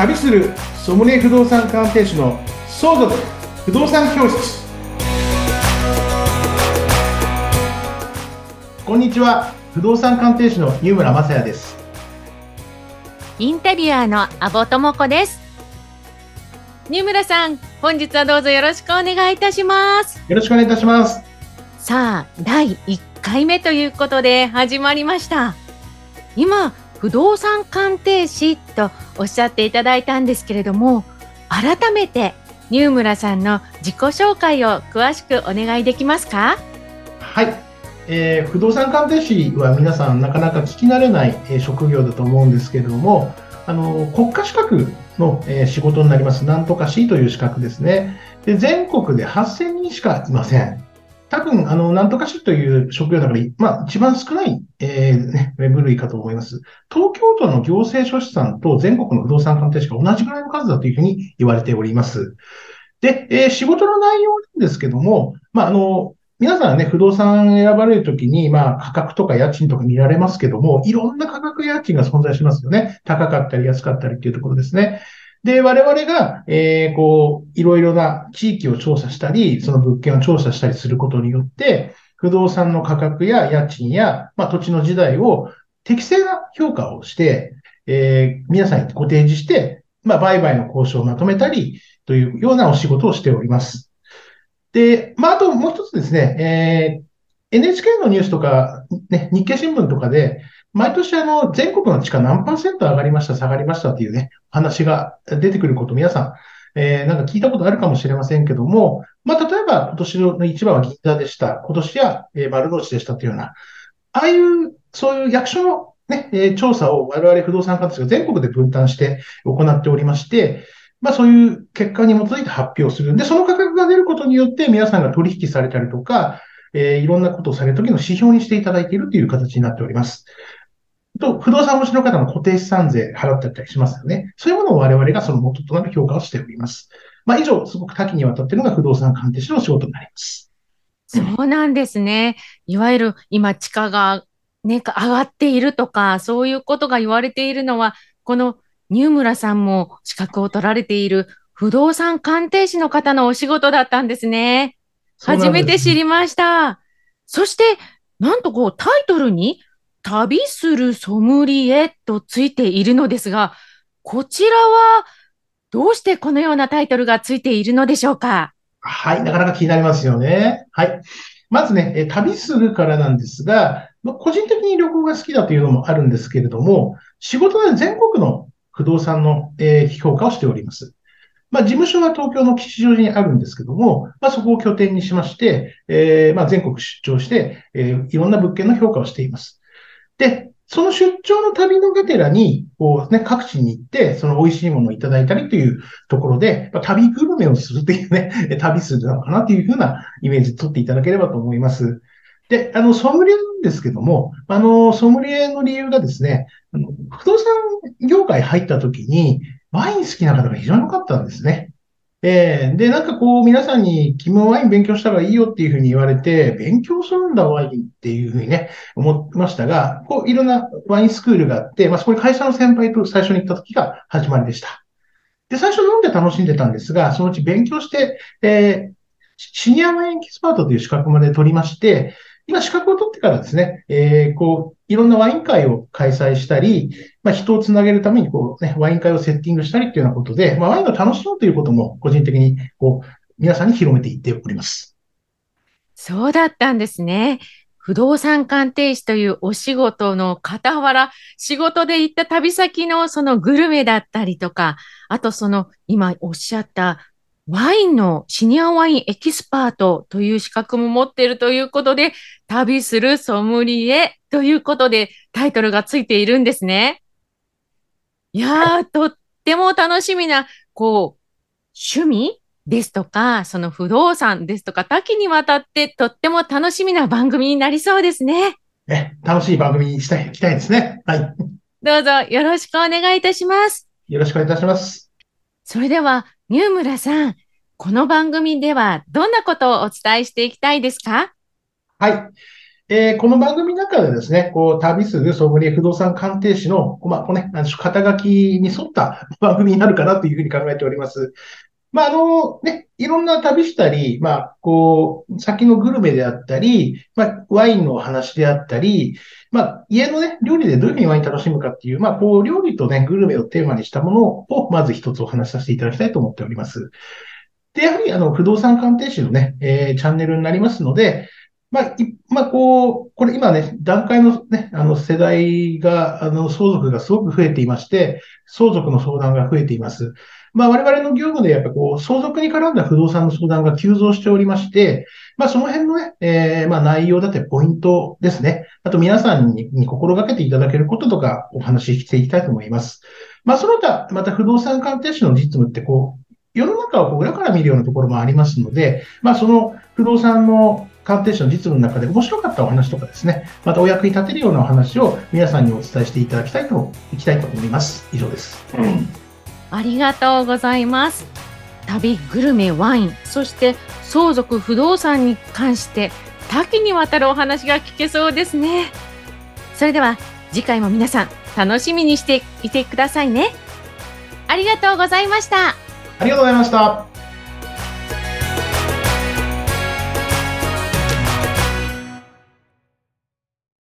旅するソムリエ不動産鑑定士の相続不動産教室。こんにちは。不動産鑑定士の湯村雅也です。インタビュアーの阿保智子です。新村さん本日はどうぞよろしくお願いいたします。よろしくお願いいたします。さあ第1回目ということで始まりました。今不動産鑑定士とおっしゃっていただいたんですけれども改めてニュームラさんの自己紹介を詳しくお願いできますか？はい、えー、不動産鑑定士は皆さんなかなか聞き慣れない、えー、職業だと思うんですけれどもあの国家資格の、えー、仕事になります。なんとか C という資格ですね。で全国で8000人しかいません。多分、あの、なんとか市という職業だから、まあ、一番少ない、えー、ね、部類かと思います。東京都の行政書士さんと全国の不動産鑑定士が同じぐらいの数だというふうに言われております。で、えー、仕事の内容なんですけども、まあ、あの、皆さんね、不動産選ばれるときに、まあ、価格とか家賃とか見られますけども、いろんな価格や家賃が存在しますよね。高かったり安かったりっていうところですね。で、我々が、えー、こう、いろいろな地域を調査したり、その物件を調査したりすることによって、不動産の価格や家賃や、まあ、土地の時代を適正な評価をして、えー、皆さんにご提示して、まあ、売買の交渉をまとめたり、というようなお仕事をしております。で、まあ、あともう一つですね、えー、NHK のニュースとか、ね、日経新聞とかで、毎年あの、全国の地価何パーセント上がりました、下がりましたっていうね、話が出てくること皆さん、えー、なんか聞いたことあるかもしれませんけども、まあ、例えば今年の一番は銀座でした。今年は、えー、丸の内でしたというような、ああいう、そういう役所のね、え、調査を我々不動産鑑定士が全国で分担して行っておりまして、まあそういう結果に基づいて発表する。で、その価格が出ることによって皆さんが取引されたりとか、えー、いろんなことをされるときの指標にしていただいているという形になっております。と、不動産持ちの方の固定資産税払ってたりしますよね。そういうものを我々がその元となる評価をしております。まあ、以上、すごく多岐にわたっているのが不動産鑑定士の仕事になります。そうなんですね。いわゆる今地価がね、上がっているとか、そういうことが言われているのは、このニュームラさんも資格を取られている不動産鑑定士の方のお仕事だったんですね。初めて知りました。そして、なんとこうタイトルに旅するソムリエとついているのですが、こちらはどうしてこのようなタイトルがついているのでしょうか？はい、なかなか気になりますよね。はい。まずね、旅するからなんですが、個人的に旅行が好きだというのもあるんですけれども、仕事で全国の不動産の、え評価をしております。まあ、事務所は東京の吉祥寺にあるんですけども、まあ、そこを拠点にしまして、えー、まあ、全国出張して、えー、いろんな物件の評価をしています。で、その出張の旅のがてらに、こうね、各地に行って、その美味しいものをいただいたりというところで、ま、旅グルメをするというね、旅するのかなというふうなイメージを取っていただければと思います。で、あの、ソムリエなんですけども、あの、ソムリエの理由がですね、不動産業界入った時に、ワイン好きな方が非常に多かったんですね。えー、で、なんかこう、皆さんに、君もワイン勉強した方がいいよっていうふうに言われて、勉強するんだ、ワインっていうふうにね、思いましたが、こう、いろんなワインスクールがあって、まあ、そこに会社の先輩と最初に行った時が始まりでした。で、最初飲んで楽しんでたんですが、そのうち勉強して、えー、シニアワインキスパートという資格まで取りまして、今資格を取ってからですね、えー、こう、いろんなワイン会を開催したり、まあ、人をつなげるためにこう、ね、ワイン会をセッティングしたりっていうようなことで、まあ、ワインを楽しむということも個人的にこう皆さんに広めていっております。そうだったんですね。不動産鑑定士というお仕事の傍ら、仕事で行った旅先のそのグルメだったりとか、あとその今おっしゃったワインのシニアワインエキスパートという資格も持っているということで、旅するソムリエということでタイトルがついているんですね。いやー、とっても楽しみな、こう、趣味ですとか、その不動産ですとか、多岐にわたってとっても楽しみな番組になりそうですね。え、楽しい番組にしたい、いきたいですね。はい。どうぞよろしくお願いいたします。よろしくお願いいたします。それでは、ニュームラさん、この番組ではどんなことをお伝えしていきたいですか？はい。えーこの番組の中でですね、こう、旅するソムリエ不動産鑑定士の、まあ、こうね、肩書きに沿った番組になるかなというふうに考えております。まあ、あの、ね、いろんな旅したり、まあ、こう、先のグルメであったり、まあ、ワインの話であったり、まあ、家のね、料理でどういうふうにワイン楽しむかっていう、まあ、こう、料理とね、グルメをテーマにしたものを、まず一つお話しさせていただきたいと思っております。で、やはり、あの、不動産鑑定士のね、えーチャンネルになりますので、まあ、いまあ、こう、これ今ね、段階のね、あの、世代が、あの、相続がすごく増えていまして、相続の相談が増えています。まあ、我々の業務でやっぱこう、相続に絡んだ不動産の相談が急増しておりまして、まあ、その辺のね、えーまあ、内容だってポイントですね。あと皆さんに心がけていただけることとかお話ししていきたいと思います。まあ、その他、また不動産鑑定士の実務ってこう、世の中をこう裏から見るようなところもありますので、まあ、その不動産の鑑定士の実務の中で面白かったお話とかですね、またお役に立てるようなお話を皆さんにお伝えしていただきたいと、いきたいと思います。以上です。うんありがとうございます。旅、グルメ、ワイン、そして相続、不動産に関して多岐にわたるお話が聞けそうですね。それでは次回も皆さん楽しみにしていてくださいね。ありがとうございました。ありがとうございました。